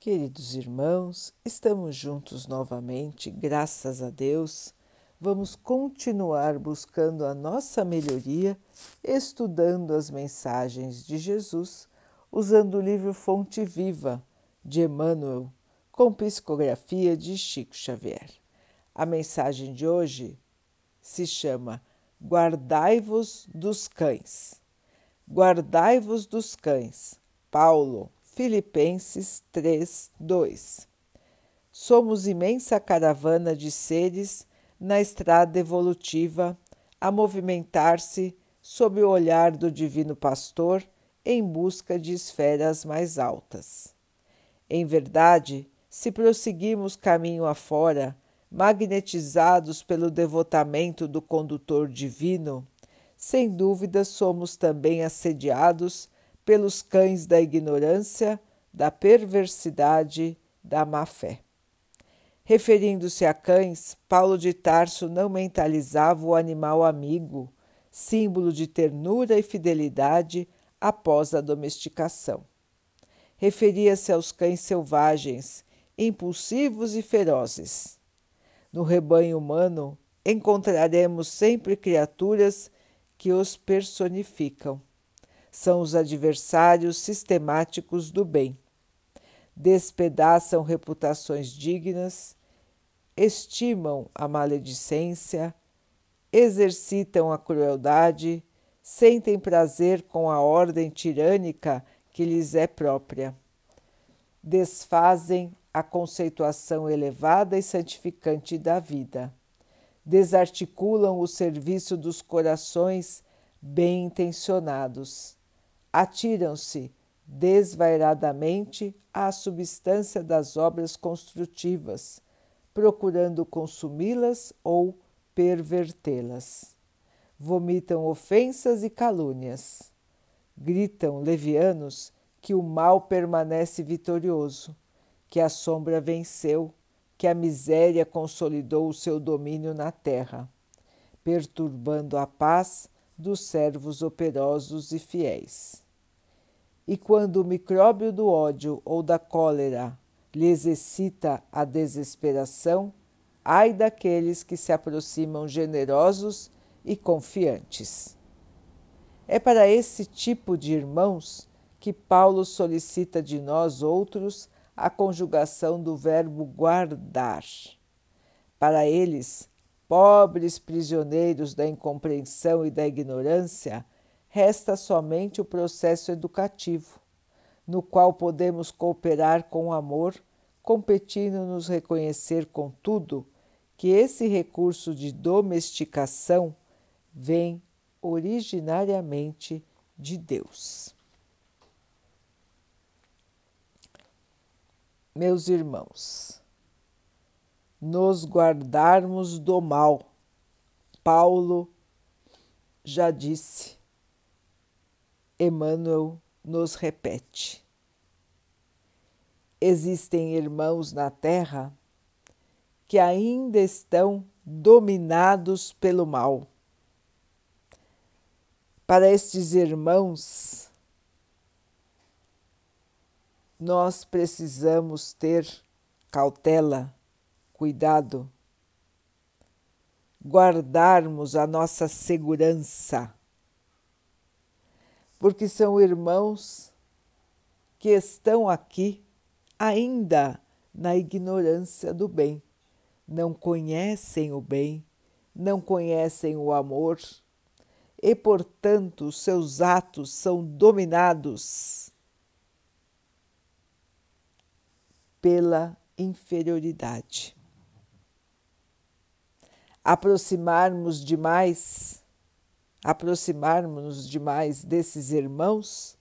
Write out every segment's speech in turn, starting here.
Queridos irmãos, estamos juntos novamente, graças a Deus. Vamos continuar buscando a nossa melhoria, estudando as mensagens de Jesus, usando o livro Fonte Viva de Emmanuel, com psicografia de Chico Xavier. A mensagem de hoje se chama Guardai-vos dos cães. Guardai-vos dos cães. Paulo, Filipenses 3, 2. Somos imensa caravana de seres na estrada evolutiva a movimentar-se sob o olhar do Divino Pastor em busca de esferas mais altas. Em verdade, se prosseguimos caminho afora, magnetizados pelo devotamento do condutor divino, sem dúvida somos também assediados pelos cães da ignorância, da perversidade, da má-fé. Referindo-se a cães, Paulo de Tarso não mentalizava o animal amigo, símbolo de ternura e fidelidade após a domesticação. Referia-se aos cães selvagens, impulsivos e ferozes. No rebanho humano, encontraremos sempre criaturas que os personificam são os adversários sistemáticos do bem. Despedaçam reputações dignas, estimam a maledicência, exercitam a crueldade, sentem prazer com a ordem tirânica que lhes é própria. Desfazem a conceituação elevada e santificante da vida. Desarticulam o serviço dos corações bem intencionados atiram-se desvairadamente à substância das obras construtivas, procurando consumi-las ou pervertê-las. Vomitam ofensas e calúnias. Gritam levianos que o mal permanece vitorioso, que a sombra venceu, que a miséria consolidou o seu domínio na terra, perturbando a paz dos servos operosos e fiéis. E quando o micróbio do ódio ou da cólera lhes excita a desesperação, ai daqueles que se aproximam generosos e confiantes. É para esse tipo de irmãos que Paulo solicita de nós outros a conjugação do verbo guardar. Para eles, pobres prisioneiros da incompreensão e da ignorância, resta somente o processo educativo, no qual podemos cooperar com amor, competindo nos reconhecer, contudo, que esse recurso de domesticação vem originariamente de Deus. Meus irmãos, nos guardarmos do mal. Paulo já disse, Emmanuel nos repete. Existem irmãos na Terra que ainda estão dominados pelo mal. Para estes irmãos, nós precisamos ter cautela cuidado, guardarmos a nossa segurança, porque são irmãos que estão aqui ainda na ignorância do bem, não conhecem o bem, não conhecem o amor e, portanto, seus atos são dominados pela inferioridade aproximarmos demais, aproximarmos demais desses irmãos,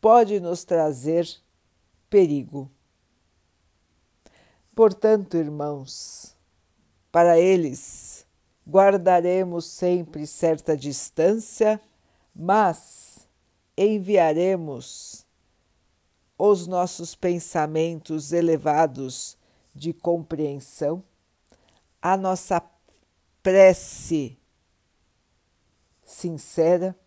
pode nos trazer perigo. Portanto, irmãos, para eles guardaremos sempre certa distância, mas enviaremos os nossos pensamentos elevados de compreensão, a nossa prece sincera,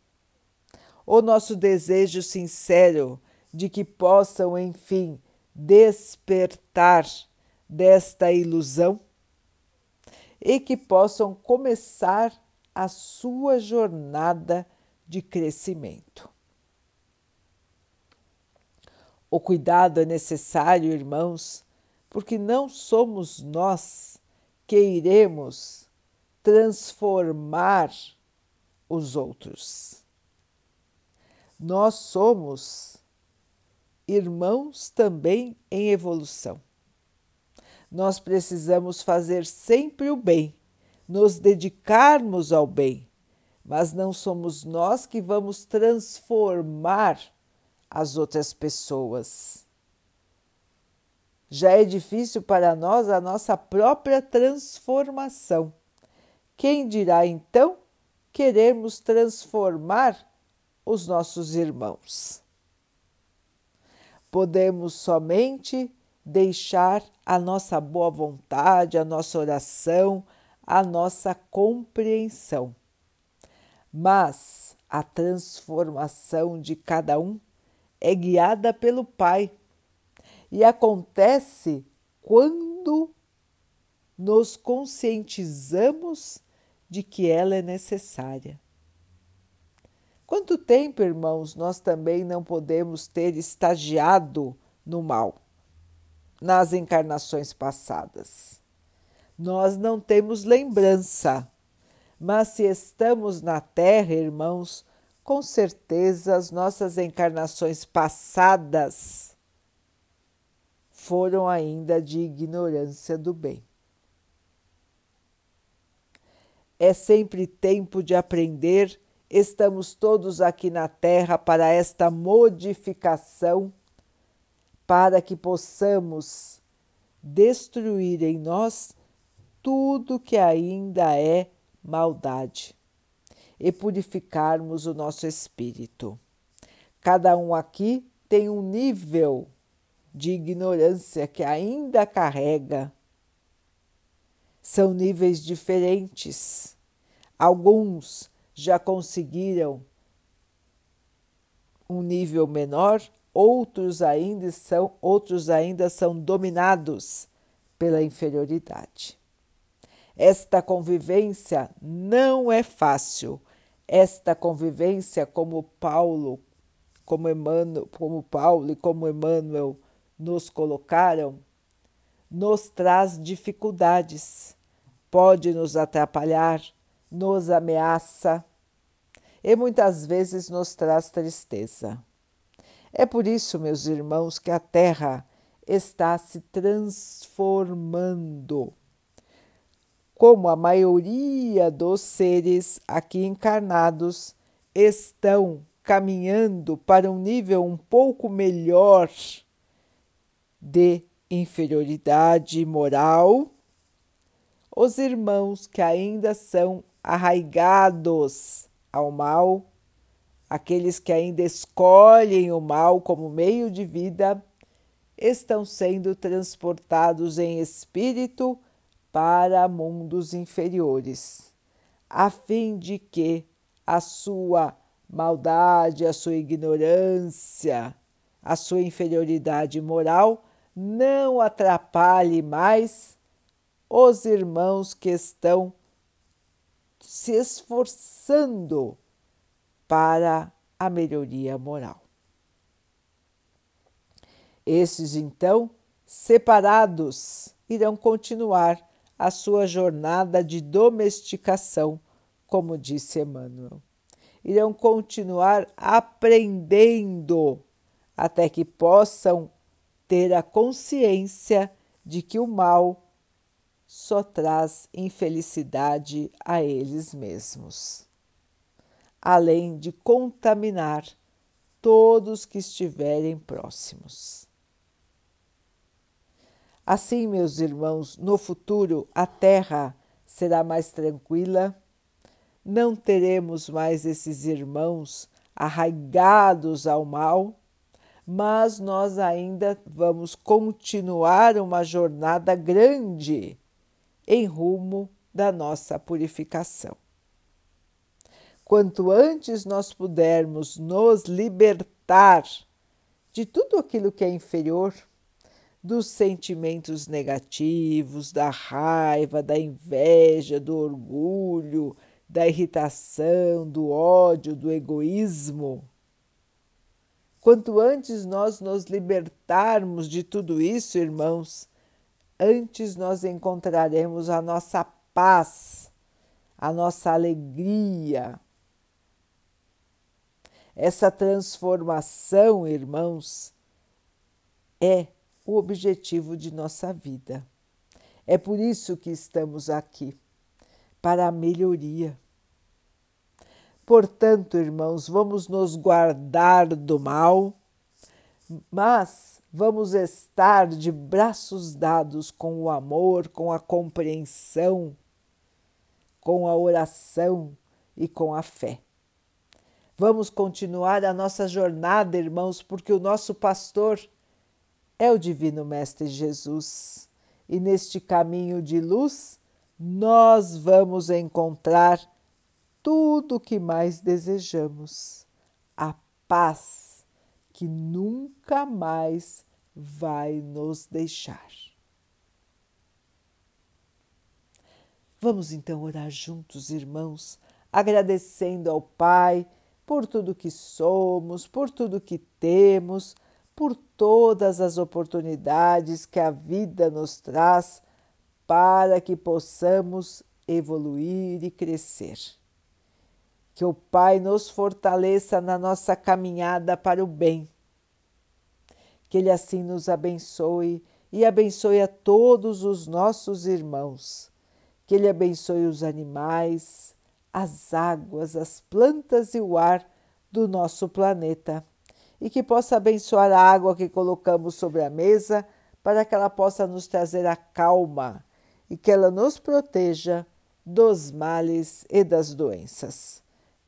o nosso desejo sincero de que possam, enfim, despertar desta ilusão e que possam começar a sua jornada de crescimento. O cuidado é necessário, irmãos, porque não somos nós que iremos transformar os outros. Nós somos irmãos também em evolução. Nós precisamos fazer sempre o bem, nos dedicarmos ao bem, mas não somos nós que vamos transformar as outras pessoas. Já é difícil para nós a nossa própria transformação. Quem dirá então queremos transformar os nossos irmãos? Podemos somente deixar a nossa boa vontade, a nossa oração, a nossa compreensão. Mas a transformação de cada um é guiada pelo Pai e acontece quando nos conscientizamos de que ela é necessária. Quanto tempo, irmãos, nós também não podemos ter estagiado no mal nas encarnações passadas? Nós não temos lembrança, mas se estamos na Terra, irmãos, com certeza as nossas encarnações passadas foram ainda de ignorância do bem. É sempre tempo de aprender, estamos todos aqui na Terra para esta modificação, para que possamos destruir em nós tudo que ainda é maldade e purificarmos o nosso espírito. Cada um aqui tem um nível de ignorância que ainda carrega. São níveis diferentes. Alguns já conseguiram um nível menor, outros ainda são, outros ainda são dominados pela inferioridade. Esta convivência não é fácil, esta convivência, como Paulo, como Emmanuel, como Paulo e como Emmanuel nos colocaram, nos traz dificuldades, pode nos atrapalhar, nos ameaça e muitas vezes nos traz tristeza. É por isso, meus irmãos, que a Terra está se transformando como a maioria dos seres aqui encarnados estão caminhando para um nível um pouco melhor de inferioridade moral, os irmãos que ainda são arraigados ao mal, aqueles que ainda escolhem o mal como meio de vida, estão sendo transportados em espírito para mundos inferiores, a fim de que a sua maldade, a sua ignorância, a sua inferioridade moral não atrapalhe mais os irmãos que estão se esforçando para a melhoria moral. Esses, então, separados, irão continuar a sua jornada de domesticação, como disse Emmanuel. Irão continuar aprendendo até que possam ter a consciência de que o mal só traz infelicidade a eles mesmos, além de contaminar todos que estiverem próximos. Assim, meus irmãos, no futuro a terra será mais tranquila, não teremos mais esses irmãos arraigados ao mal, mas nós ainda vamos continuar uma jornada grande em rumo da nossa purificação. Quanto antes nós pudermos nos libertar de tudo aquilo que é inferior, dos sentimentos negativos, da raiva, da inveja, do orgulho, da irritação, do ódio, do egoísmo. Quanto antes nós nos libertarmos de tudo isso, irmãos, antes nós encontraremos a nossa paz, a nossa alegria. Essa transformação, irmãos, é o objetivo de nossa vida. É por isso que estamos aqui para a melhoria. Portanto, irmãos, vamos nos guardar do mal, mas vamos estar de braços dados com o amor, com a compreensão, com a oração e com a fé. Vamos continuar a nossa jornada, irmãos, porque o nosso pastor é o Divino Mestre Jesus. E neste caminho de luz, nós vamos encontrar tudo o que mais desejamos: a paz que nunca mais vai nos deixar. Vamos então orar juntos, irmãos, agradecendo ao Pai por tudo que somos, por tudo que temos, por todas as oportunidades que a vida nos traz para que possamos evoluir e crescer. Que o Pai nos fortaleça na nossa caminhada para o bem. Que Ele assim nos abençoe e abençoe a todos os nossos irmãos. Que Ele abençoe os animais, as águas, as plantas e o ar do nosso planeta. E que possa abençoar a água que colocamos sobre a mesa para que ela possa nos trazer a calma e que ela nos proteja dos males e das doenças.